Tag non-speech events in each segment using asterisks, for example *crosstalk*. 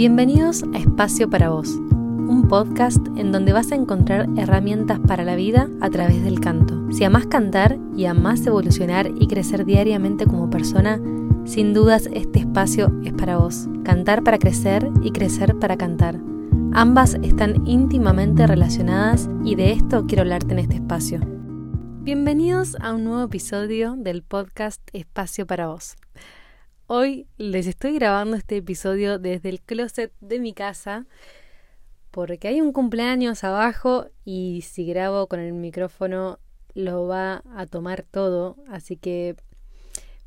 Bienvenidos a Espacio para Vos, un podcast en donde vas a encontrar herramientas para la vida a través del canto. Si amás cantar y amás evolucionar y crecer diariamente como persona, sin dudas este espacio es para vos. Cantar para crecer y crecer para cantar. Ambas están íntimamente relacionadas y de esto quiero hablarte en este espacio. Bienvenidos a un nuevo episodio del podcast Espacio para Vos. Hoy les estoy grabando este episodio desde el closet de mi casa porque hay un cumpleaños abajo y si grabo con el micrófono lo va a tomar todo, así que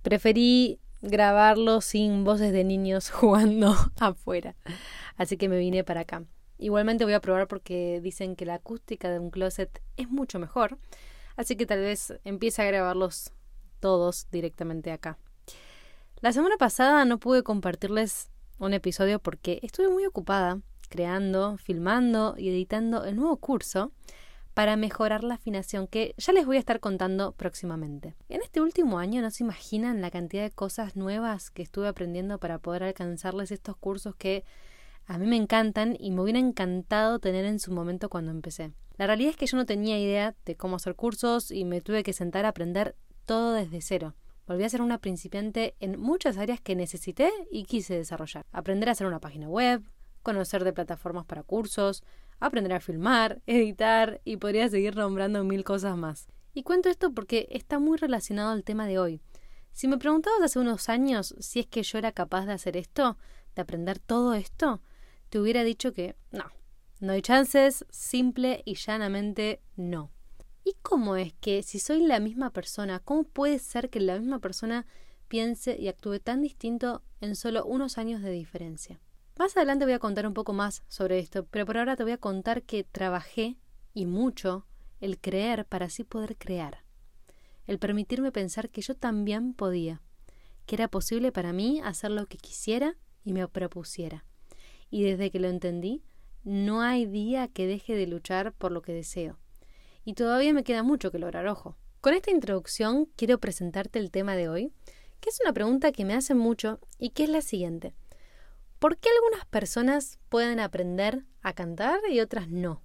preferí grabarlo sin voces de niños *laughs* jugando afuera. Así que me vine para acá. Igualmente voy a probar porque dicen que la acústica de un closet es mucho mejor, así que tal vez empiece a grabarlos todos directamente acá. La semana pasada no pude compartirles un episodio porque estuve muy ocupada creando, filmando y editando el nuevo curso para mejorar la afinación que ya les voy a estar contando próximamente. En este último año no se imaginan la cantidad de cosas nuevas que estuve aprendiendo para poder alcanzarles estos cursos que a mí me encantan y me hubiera encantado tener en su momento cuando empecé. La realidad es que yo no tenía idea de cómo hacer cursos y me tuve que sentar a aprender todo desde cero. Volví a ser una principiante en muchas áreas que necesité y quise desarrollar. Aprender a hacer una página web, conocer de plataformas para cursos, aprender a filmar, *laughs* editar y podría seguir nombrando mil cosas más. Y cuento esto porque está muy relacionado al tema de hoy. Si me preguntabas hace unos años si es que yo era capaz de hacer esto, de aprender todo esto, te hubiera dicho que no, no hay chances, simple y llanamente no. ¿Y cómo es que si soy la misma persona, cómo puede ser que la misma persona piense y actúe tan distinto en solo unos años de diferencia? Más adelante voy a contar un poco más sobre esto, pero por ahora te voy a contar que trabajé y mucho el creer para así poder crear. El permitirme pensar que yo también podía, que era posible para mí hacer lo que quisiera y me propusiera. Y desde que lo entendí, no hay día que deje de luchar por lo que deseo y todavía me queda mucho que lograr, ojo. Con esta introducción quiero presentarte el tema de hoy, que es una pregunta que me hacen mucho y que es la siguiente. ¿Por qué algunas personas pueden aprender a cantar y otras no?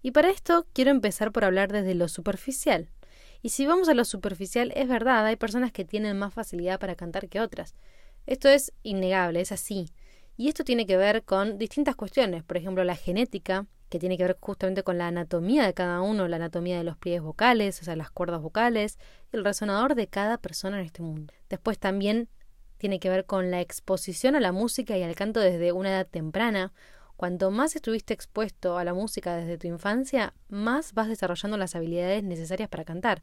Y para esto quiero empezar por hablar desde lo superficial. Y si vamos a lo superficial, es verdad, hay personas que tienen más facilidad para cantar que otras. Esto es innegable, es así. Y esto tiene que ver con distintas cuestiones, por ejemplo, la genética, que tiene que ver justamente con la anatomía de cada uno, la anatomía de los pliegues vocales, o sea, las cuerdas vocales, y el resonador de cada persona en este mundo. Después también tiene que ver con la exposición a la música y al canto desde una edad temprana. Cuanto más estuviste expuesto a la música desde tu infancia, más vas desarrollando las habilidades necesarias para cantar.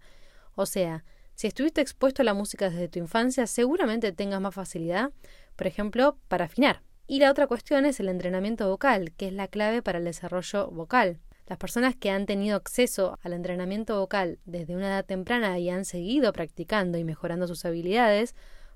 O sea, si estuviste expuesto a la música desde tu infancia, seguramente tengas más facilidad, por ejemplo, para afinar. Y la otra cuestión es el entrenamiento vocal, que es la clave para el desarrollo vocal. Las personas que han tenido acceso al entrenamiento vocal desde una edad temprana y han seguido practicando y mejorando sus habilidades,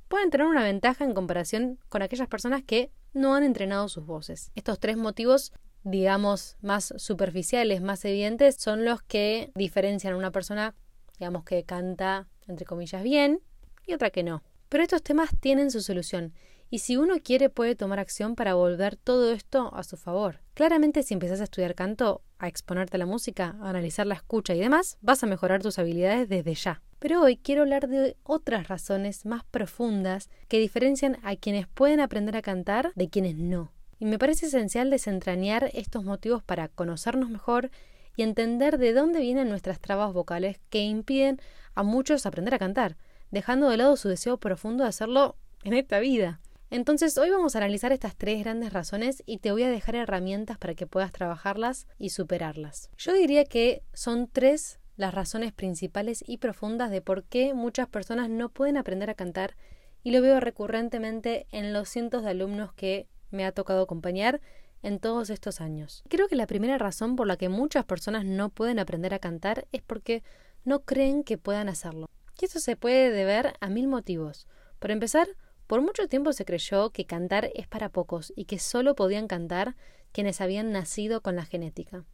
pueden tener una ventaja en comparación con aquellas personas que no han entrenado sus voces. Estos tres motivos, digamos, más superficiales, más evidentes, son los que diferencian a una persona, digamos, que canta, entre comillas, bien y otra que no. Pero estos temas tienen su solución y si uno quiere puede tomar acción para volver todo esto a su favor. Claramente si empezás a estudiar canto, a exponerte a la música, a analizar la escucha y demás, vas a mejorar tus habilidades desde ya. Pero hoy quiero hablar de otras razones más profundas que diferencian a quienes pueden aprender a cantar de quienes no. Y me parece esencial desentrañar estos motivos para conocernos mejor y entender de dónde vienen nuestras trabas vocales que impiden a muchos aprender a cantar, dejando de lado su deseo profundo de hacerlo en esta vida. Entonces hoy vamos a analizar estas tres grandes razones y te voy a dejar herramientas para que puedas trabajarlas y superarlas. Yo diría que son tres las razones principales y profundas de por qué muchas personas no pueden aprender a cantar y lo veo recurrentemente en los cientos de alumnos que me ha tocado acompañar en todos estos años. Creo que la primera razón por la que muchas personas no pueden aprender a cantar es porque no creen que puedan hacerlo. Y eso se puede deber a mil motivos. Por empezar, por mucho tiempo se creyó que cantar es para pocos y que solo podían cantar quienes habían nacido con la genética.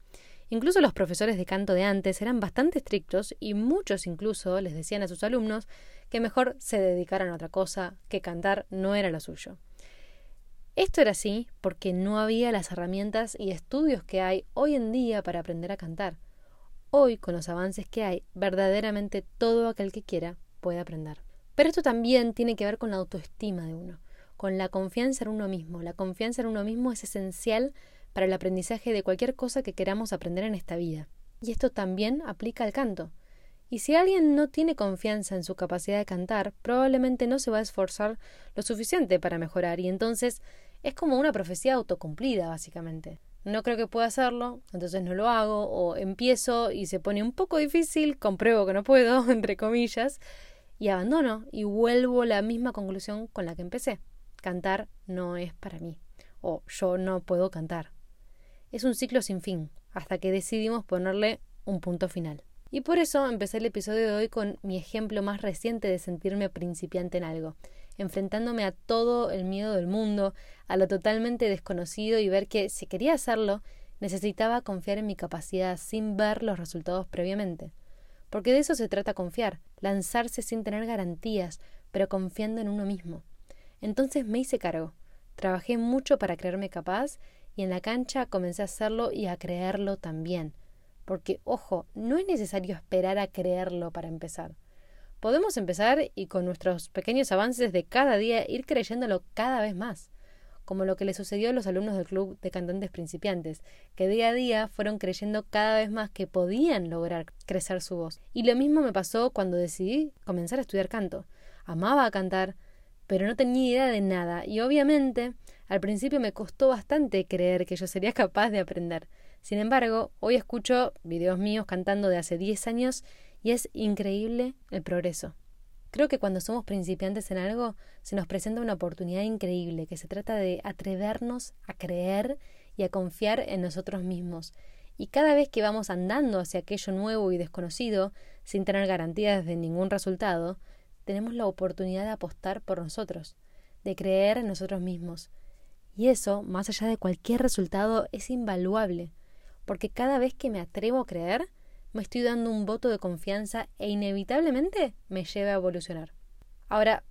Incluso los profesores de canto de antes eran bastante estrictos y muchos incluso les decían a sus alumnos que mejor se dedicaran a otra cosa, que cantar no era lo suyo. Esto era así porque no había las herramientas y estudios que hay hoy en día para aprender a cantar. Hoy, con los avances que hay, verdaderamente todo aquel que quiera puede aprender. Pero esto también tiene que ver con la autoestima de uno, con la confianza en uno mismo. La confianza en uno mismo es esencial para el aprendizaje de cualquier cosa que queramos aprender en esta vida. Y esto también aplica al canto. Y si alguien no tiene confianza en su capacidad de cantar, probablemente no se va a esforzar lo suficiente para mejorar y entonces es como una profecía autocumplida, básicamente. No creo que pueda hacerlo, entonces no lo hago, o empiezo y se pone un poco difícil, compruebo que no puedo, *laughs* entre comillas, y abandono y vuelvo a la misma conclusión con la que empecé. Cantar no es para mí, o yo no puedo cantar. Es un ciclo sin fin, hasta que decidimos ponerle un punto final. Y por eso empecé el episodio de hoy con mi ejemplo más reciente de sentirme principiante en algo, enfrentándome a todo el miedo del mundo, a lo totalmente desconocido y ver que si quería hacerlo, necesitaba confiar en mi capacidad sin ver los resultados previamente. Porque de eso se trata confiar, lanzarse sin tener garantías, pero confiando en uno mismo. Entonces me hice cargo, trabajé mucho para creerme capaz y en la cancha comencé a hacerlo y a creerlo también porque, ojo, no es necesario esperar a creerlo para empezar. Podemos empezar y con nuestros pequeños avances de cada día ir creyéndolo cada vez más, como lo que le sucedió a los alumnos del Club de Cantantes Principiantes, que día a día fueron creyendo cada vez más que podían lograr crecer su voz. Y lo mismo me pasó cuando decidí comenzar a estudiar canto. Amaba cantar, pero no tenía idea de nada y obviamente al principio me costó bastante creer que yo sería capaz de aprender. Sin embargo, hoy escucho videos míos cantando de hace 10 años y es increíble el progreso. Creo que cuando somos principiantes en algo se nos presenta una oportunidad increíble, que se trata de atrevernos a creer y a confiar en nosotros mismos. Y cada vez que vamos andando hacia aquello nuevo y desconocido, sin tener garantías de ningún resultado, tenemos la oportunidad de apostar por nosotros, de creer en nosotros mismos. Y eso, más allá de cualquier resultado, es invaluable porque cada vez que me atrevo a creer, me estoy dando un voto de confianza e inevitablemente me lleva a evolucionar. Ahora,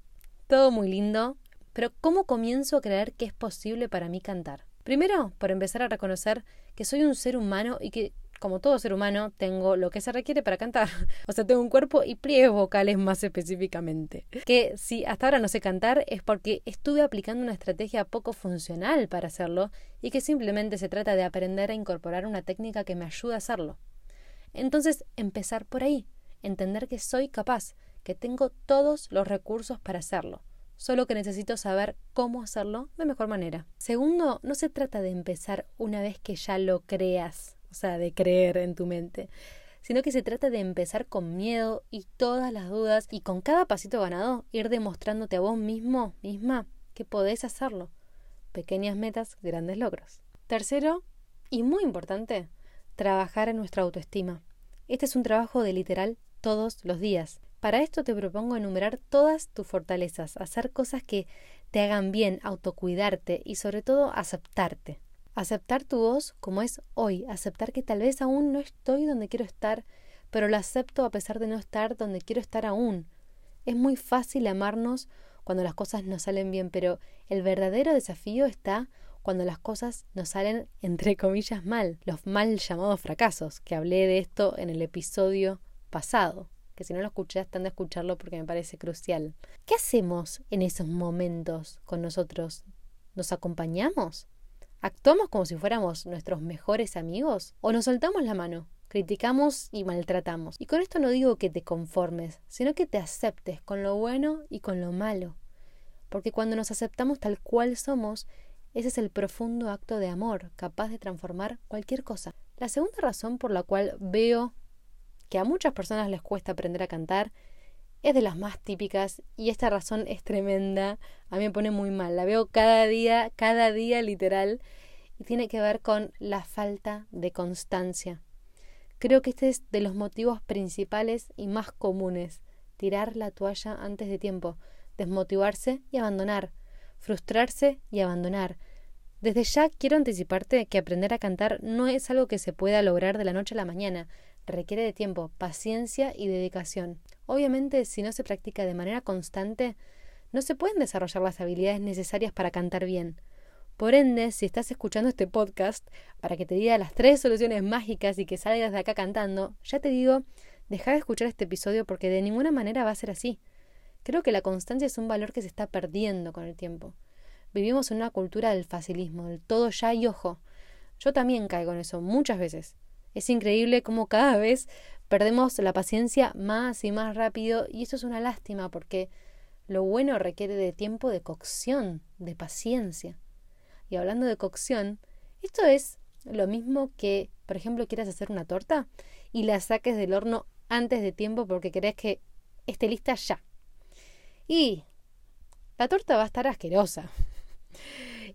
todo muy lindo, pero ¿cómo comienzo a creer que es posible para mí cantar? Primero, por empezar a reconocer que soy un ser humano y que como todo ser humano, tengo lo que se requiere para cantar. *laughs* O sea, tengo un cuerpo y pliegues vocales más específicamente. Que si hasta ahora no sé cantar es porque estuve aplicando una estrategia poco funcional para hacerlo y que simplemente se trata de aprender a incorporar una técnica que me ayude a hacerlo. Entonces, empezar por ahí, entender que soy capaz, que tengo todos los recursos para hacerlo solo que necesito saber cómo hacerlo de mejor manera. Segundo, no se trata de empezar una vez que ya lo creas o sea, de creer en tu mente, sino que se trata de empezar con miedo y todas las dudas y con cada pasito ganado ir demostrándote a vos mismo, misma, que podés hacerlo. Pequeñas metas, grandes logros. Tercero, y muy importante, trabajar en nuestra autoestima. Este es un trabajo de literal todos los días. Para esto te propongo enumerar todas tus fortalezas, hacer cosas que te hagan bien, autocuidarte y sobre todo aceptarte. Aceptar tu voz como es hoy, aceptar que tal vez aún no estoy donde quiero estar, pero lo acepto a pesar de no estar donde quiero estar aún. Es muy fácil amarnos cuando las cosas nos salen bien, pero el verdadero desafío está cuando las cosas nos salen entre *laughs* comillas mal, los mal llamados fracasos, que hablé de esto en el episodio pasado, que si no lo escuché, están de escucharlo porque me parece crucial. ¿Qué hacemos en esos momentos con nosotros? ¿Nos acompañamos? ¿Actuamos como si fuéramos nuestros mejores amigos? ¿O nos soltamos la mano? Criticamos y maltratamos. Y con esto no digo que te conformes, sino que te aceptes con lo bueno y con lo malo. Porque cuando nos aceptamos tal cual somos, ese es el profundo acto de amor, capaz de transformar cualquier cosa. La segunda razón por la cual veo que a muchas personas les cuesta aprender a cantar es de las más típicas y esta razón es tremenda. A mí me pone muy mal. La veo cada día, cada día literal y tiene que ver con la falta de constancia. Creo que este es de los motivos principales y más comunes. Tirar la toalla antes de tiempo, desmotivarse y abandonar, frustrarse y abandonar. Desde ya quiero anticiparte que aprender a cantar no es algo que se pueda lograr de la noche a la mañana requiere de tiempo, paciencia y dedicación. Obviamente, si no se practica de manera constante, no se pueden desarrollar las habilidades necesarias para cantar bien. Por ende, si estás escuchando este podcast para que te diga las tres soluciones mágicas y que salgas de acá cantando, ya te digo, deja de escuchar este episodio porque de ninguna manera va a ser así. Creo que la constancia es un valor que se está perdiendo con el tiempo. Vivimos en una cultura del facilismo, del todo ya y ojo. Yo también caigo en eso muchas veces. Es increíble cómo cada vez perdemos la paciencia más y más rápido y eso es una lástima porque lo bueno requiere de tiempo de cocción, de paciencia. Y hablando de cocción, esto es lo mismo que, por ejemplo, quieras hacer una torta y la saques del horno antes de tiempo porque querés que esté lista ya. Y la torta va a estar asquerosa.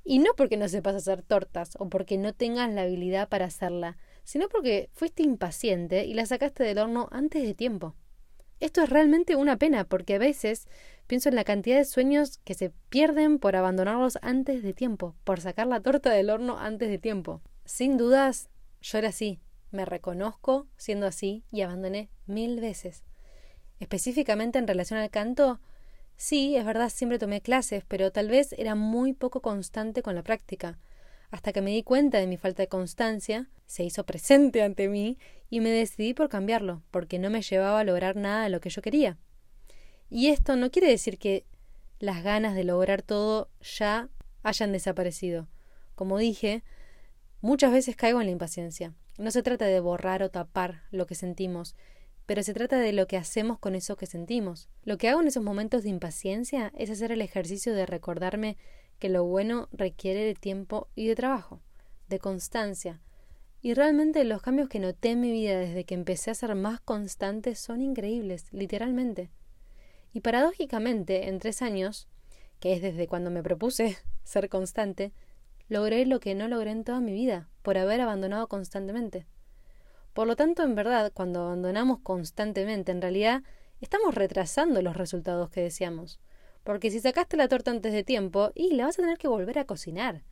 Y no porque no sepas hacer tortas o porque no tengas la habilidad para hacerla, sino porque fuiste impaciente y la sacaste del horno antes de tiempo. Esto es realmente una pena porque a veces pienso en la cantidad de sueños que se pierden por abandonarlos antes de tiempo, por sacar la torta del horno antes de tiempo. Sin dudas, yo era así, me reconozco siendo así y abandoné mil veces. Específicamente en relación al canto, Sí, es verdad, siempre tomé clases, pero tal vez era muy poco constante con la práctica. Hasta que me di cuenta de mi falta de constancia, se hizo presente ante mí y me decidí por cambiarlo, porque no me llevaba a lograr nada de lo que yo quería. Y esto no quiere decir que las ganas de lograr todo ya hayan desaparecido. Como dije, muchas veces caigo en la impaciencia. No se trata de borrar o tapar lo que sentimos, pero se trata de lo que hacemos con eso que sentimos. Lo que hago en esos momentos de impaciencia es hacer el ejercicio de recordarme que lo bueno requiere de tiempo y de trabajo, de constancia. Y realmente los cambios que noté en mi vida desde que empecé a ser más constante son increíbles, literalmente. Y paradójicamente, en tres años, que es desde cuando me propuse *laughs* ser constante, logré lo que no logré en toda mi vida, por haber abandonado constantemente. Por lo tanto, en verdad, cuando abandonamos constantemente, en realidad estamos retrasando los resultados que deseamos. Porque si sacaste la torta antes de tiempo, y la vas a tener que volver a cocinar.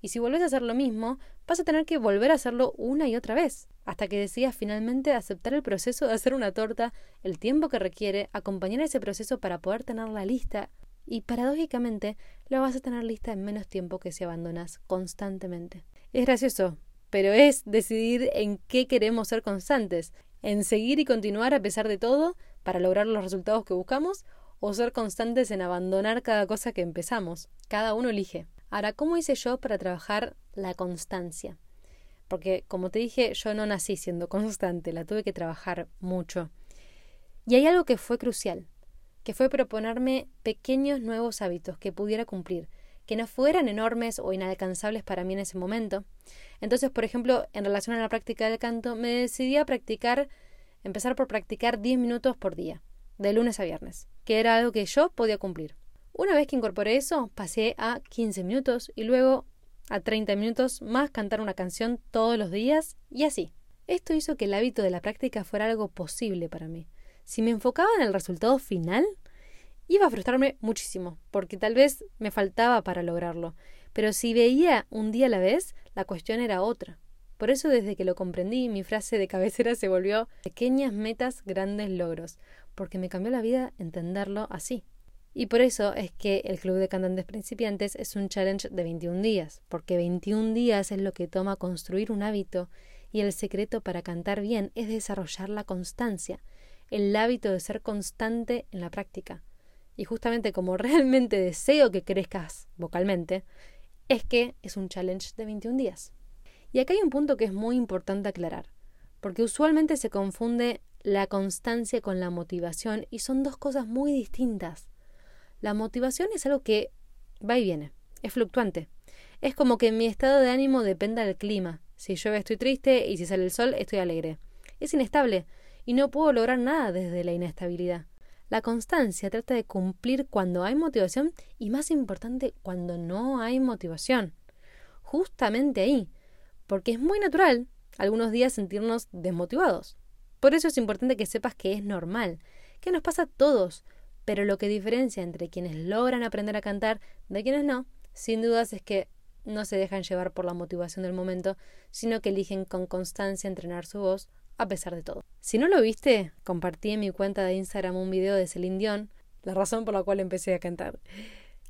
Y si vuelves a hacer lo mismo, vas a tener que volver a hacerlo una y otra vez, hasta que decidas finalmente aceptar el proceso de hacer una torta, el tiempo que requiere, acompañar ese proceso para poder tenerla lista. Y paradójicamente, la vas a tener lista en menos tiempo que si abandonas constantemente. Es gracioso, pero es decidir en qué queremos ser constantes, en seguir y continuar a pesar de todo para lograr los resultados que buscamos o ser constantes en abandonar cada cosa que empezamos. Cada uno elige. Ahora, ¿cómo hice yo para trabajar la constancia? Porque, como te dije, yo no nací siendo *laughs* constante, la tuve que trabajar mucho. Y hay algo que fue crucial, que fue proponerme pequeños nuevos hábitos que pudiera cumplir, que no fueran enormes o inalcanzables para mí en ese momento. Entonces, por ejemplo, en relación a la práctica del canto, me decidí a practicar, empezar por practicar 10 minutos por día, de lunes a viernes, que era algo que yo podía cumplir. Una vez que incorporé eso, pasé a 15 minutos y luego a 30 minutos más cantar una canción todos los días y así. Esto hizo que el hábito de la práctica fuera algo posible para mí. Si me enfocaba en el resultado final, iba a frustrarme muchísimo, porque tal vez me faltaba para lograrlo. Pero si veía un día a la vez, la cuestión era otra. Por eso desde que lo comprendí, mi frase de cabecera se volvió pequeñas metas, grandes logros, porque me cambió la vida entenderlo así. Y por eso es que el Club de Cantantes Principiantes es un challenge de 21 días, porque 21 días es lo que toma construir un hábito y el secreto para cantar bien es desarrollar la constancia, el hábito de ser constante en la práctica y justamente como *laughs* realmente deseo que crezcas vocalmente, es que es un challenge de 21 días. Y acá hay un punto que es muy importante aclarar, porque usualmente se confunde la constancia con la motivación y son dos cosas muy distintas. La motivación es algo que va y viene, es fluctuante. Es como que mi estado de ánimo dependa del clima. Si llueve estoy triste y si sale el sol estoy alegre. Es inestable y no puedo lograr nada desde la inestabilidad. La constancia trata de cumplir cuando hay motivación y más importante cuando no hay motivación. Justamente ahí, porque es muy natural algunos días sentirnos desmotivados. Por eso es importante que sepas que es normal, que nos pasa a todos, pero lo que diferencia entre quienes logran aprender a cantar de quienes no, sin dudas es que no se dejan llevar por la motivación del momento, sino que eligen con constancia entrenar su voz a pesar de todo. Si no lo viste, compartí en mi cuenta de Instagram un video de Celine Dion, la razón por la cual empecé a cantar,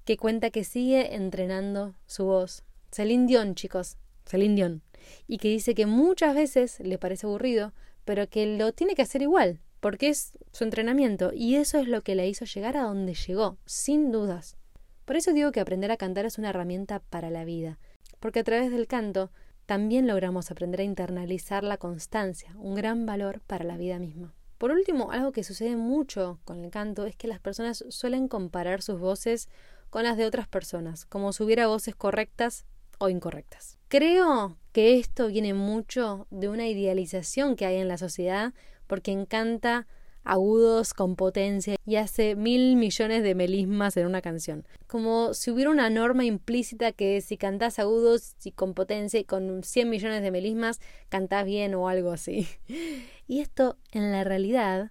que cuenta que sigue entrenando su voz, Celine Dion, chicos, Celine Dion, y que dice que muchas veces le parece aburrido, pero que lo tiene que hacer igual, porque es su entrenamiento, y eso es lo que le hizo llegar a donde llegó, sin dudas. Por eso digo que aprender a cantar es una herramienta para la vida, porque a través del canto también logramos aprender a internalizar la constancia, un gran valor para la vida misma. Por último, algo que sucede mucho con el canto es que las personas suelen comparar sus voces con las de otras personas, como si hubiera voces correctas o incorrectas. Creo que esto viene mucho de una idealización que hay en la sociedad porque encanta agudos con potencia y hace mil millones de melismas en una canción. Como si hubiera una norma implícita que si cantás agudos y con potencia y con 100 millones de melismas, cantás bien o algo así. *laughs* Y esto, en la realidad,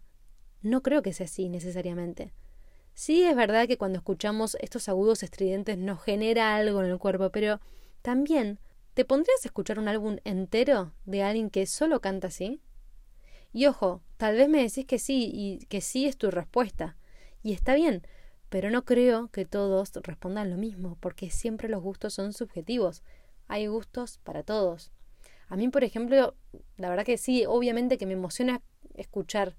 no creo que sea así necesariamente. Sí es verdad que cuando escuchamos estos agudos estridentes nos genera algo en el cuerpo, pero también, ¿te pondrías a escuchar un álbum entero de alguien que solo canta así? Y ojo, tal vez me decís que sí y que sí es tu respuesta. Y está bien, pero no creo que todos respondan lo mismo, porque siempre los gustos son subjetivos. Hay gustos para todos. A mí, por ejemplo, la verdad que sí, obviamente que me emociona escuchar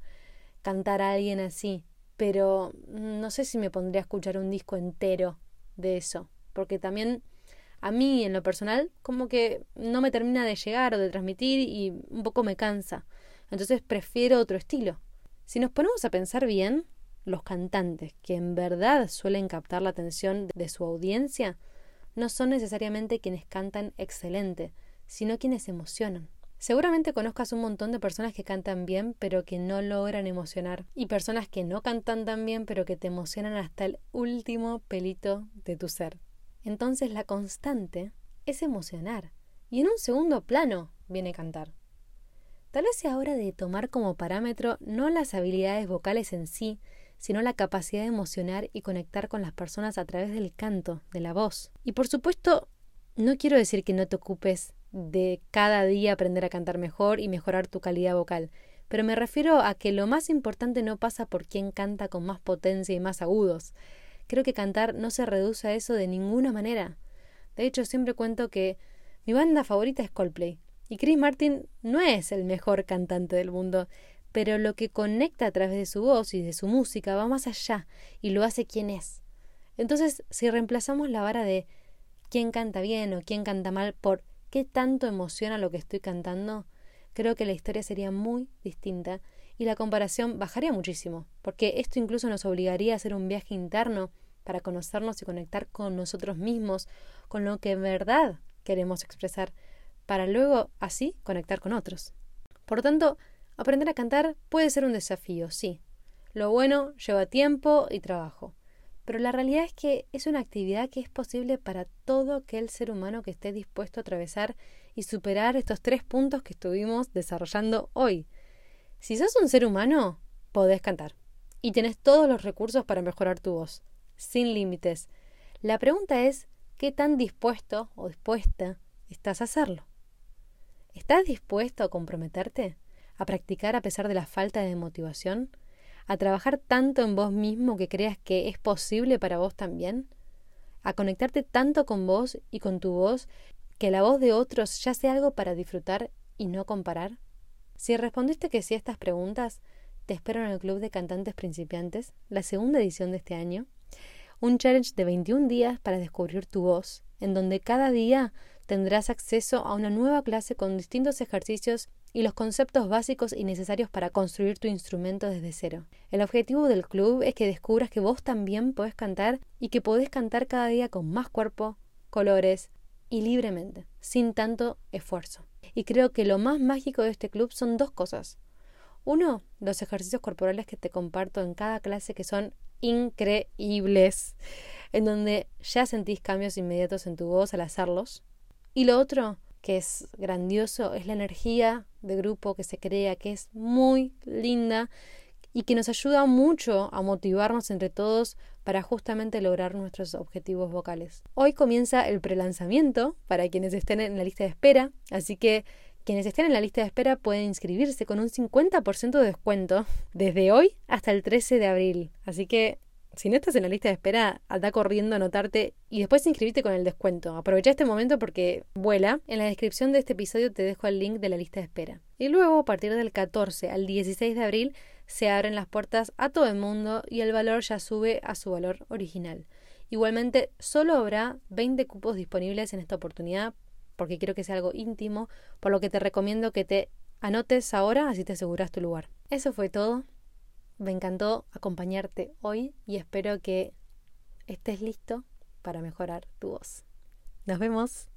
cantar a alguien así, pero no sé si me pondría a escuchar un disco entero de eso, porque también a mí en lo personal como que no me termina de llegar o de transmitir y un poco me cansa. Entonces prefiero otro estilo. Si nos ponemos a pensar bien, los cantantes que en verdad suelen captar la atención de su audiencia no son necesariamente quienes cantan excelente, sino quienes emocionan. Seguramente conozcas un montón de personas que cantan bien pero que no logran emocionar y personas que no cantan tan bien pero que te emocionan hasta el último pelito de tu ser. Entonces la constante es emocionar y en un segundo plano viene cantar. Tal vez sea hora de tomar como parámetro no las habilidades vocales en sí, sino la capacidad de emocionar y conectar con las personas a través del canto, de la voz. Y por supuesto, no quiero decir que no te ocupes de cada día aprender a cantar mejor y mejorar tu calidad vocal, pero me refiero a que lo más importante no pasa por quién canta con más potencia y más agudos. Creo que cantar no se reduce a eso de ninguna manera. De hecho, siempre cuento que mi banda favorita es Coldplay, y Chris Martin no es el mejor cantante del mundo, pero lo que conecta a través de su voz y de su música va más allá y lo hace quien es. Entonces, si reemplazamos la vara de quién canta bien o quién canta mal por qué tanto emociona lo que estoy cantando, creo que la historia sería muy distinta y la comparación bajaría muchísimo, porque esto incluso nos obligaría a hacer un viaje interno para conocernos y conectar con nosotros mismos, con lo que en verdad queremos expresar, para luego así conectar con otros. Por tanto, aprender a cantar puede ser un desafío, sí. Lo bueno lleva tiempo y trabajo, pero la realidad es que es una actividad que es posible para todo aquel ser humano que esté dispuesto a atravesar y superar estos tres puntos que estuvimos desarrollando hoy. Si sos un ser humano, podés cantar y tenés todos los recursos para mejorar tu voz, sin límites. La pregunta es, ¿qué tan dispuesto o dispuesta estás a hacerlo? ¿Estás dispuesto a comprometerte? ¿A practicar a pesar de la falta de motivación? ¿A trabajar tanto en vos mismo que creas que es posible para vos también? ¿A conectarte tanto con vos y con tu voz que la voz de otros ya sea algo para disfrutar y no comparar? Si respondiste que sí a estas preguntas, te espero en el Club de Cantantes Principiantes, la segunda edición de este año, un challenge de 21 días para descubrir tu voz, en donde cada día tendrás acceso a una nueva clase con distintos ejercicios y los conceptos básicos y necesarios para construir tu instrumento desde cero. El objetivo del club es que descubras que vos también podés cantar y que podés cantar cada día con más cuerpo, colores y libremente, sin tanto esfuerzo. Y creo que lo más mágico de este club son dos cosas. Uno, los ejercicios corporales que te comparto en cada clase que son increíbles, en donde ya sentís cambios inmediatos en tu voz al hacerlos. Y lo otro que es grandioso es la energía de grupo que se crea, que es muy linda y que nos ayuda mucho a motivarnos entre todos para justamente lograr nuestros objetivos vocales. Hoy comienza el prelanzamiento para quienes estén en la lista de espera, así que quienes estén en la lista de espera pueden inscribirse con un 50% de descuento desde hoy hasta el 13 de abril. Así que si no estás en la lista de espera, anda corriendo a anotarte y después inscribirte con el descuento. Aprovecha este momento porque vuela. En la descripción de este episodio te dejo el link de la lista de espera. Y luego, a partir del 14 al 16 de abril, se abren las puertas a todo el mundo y el valor ya sube a su valor original. Igualmente, solo habrá 20 cupos disponibles en esta oportunidad porque quiero que sea algo íntimo, por lo que te recomiendo que te anotes ahora, así te aseguras tu lugar. Eso fue todo. Me encantó acompañarte hoy y espero que estés listo para mejorar tu voz. Nos vemos.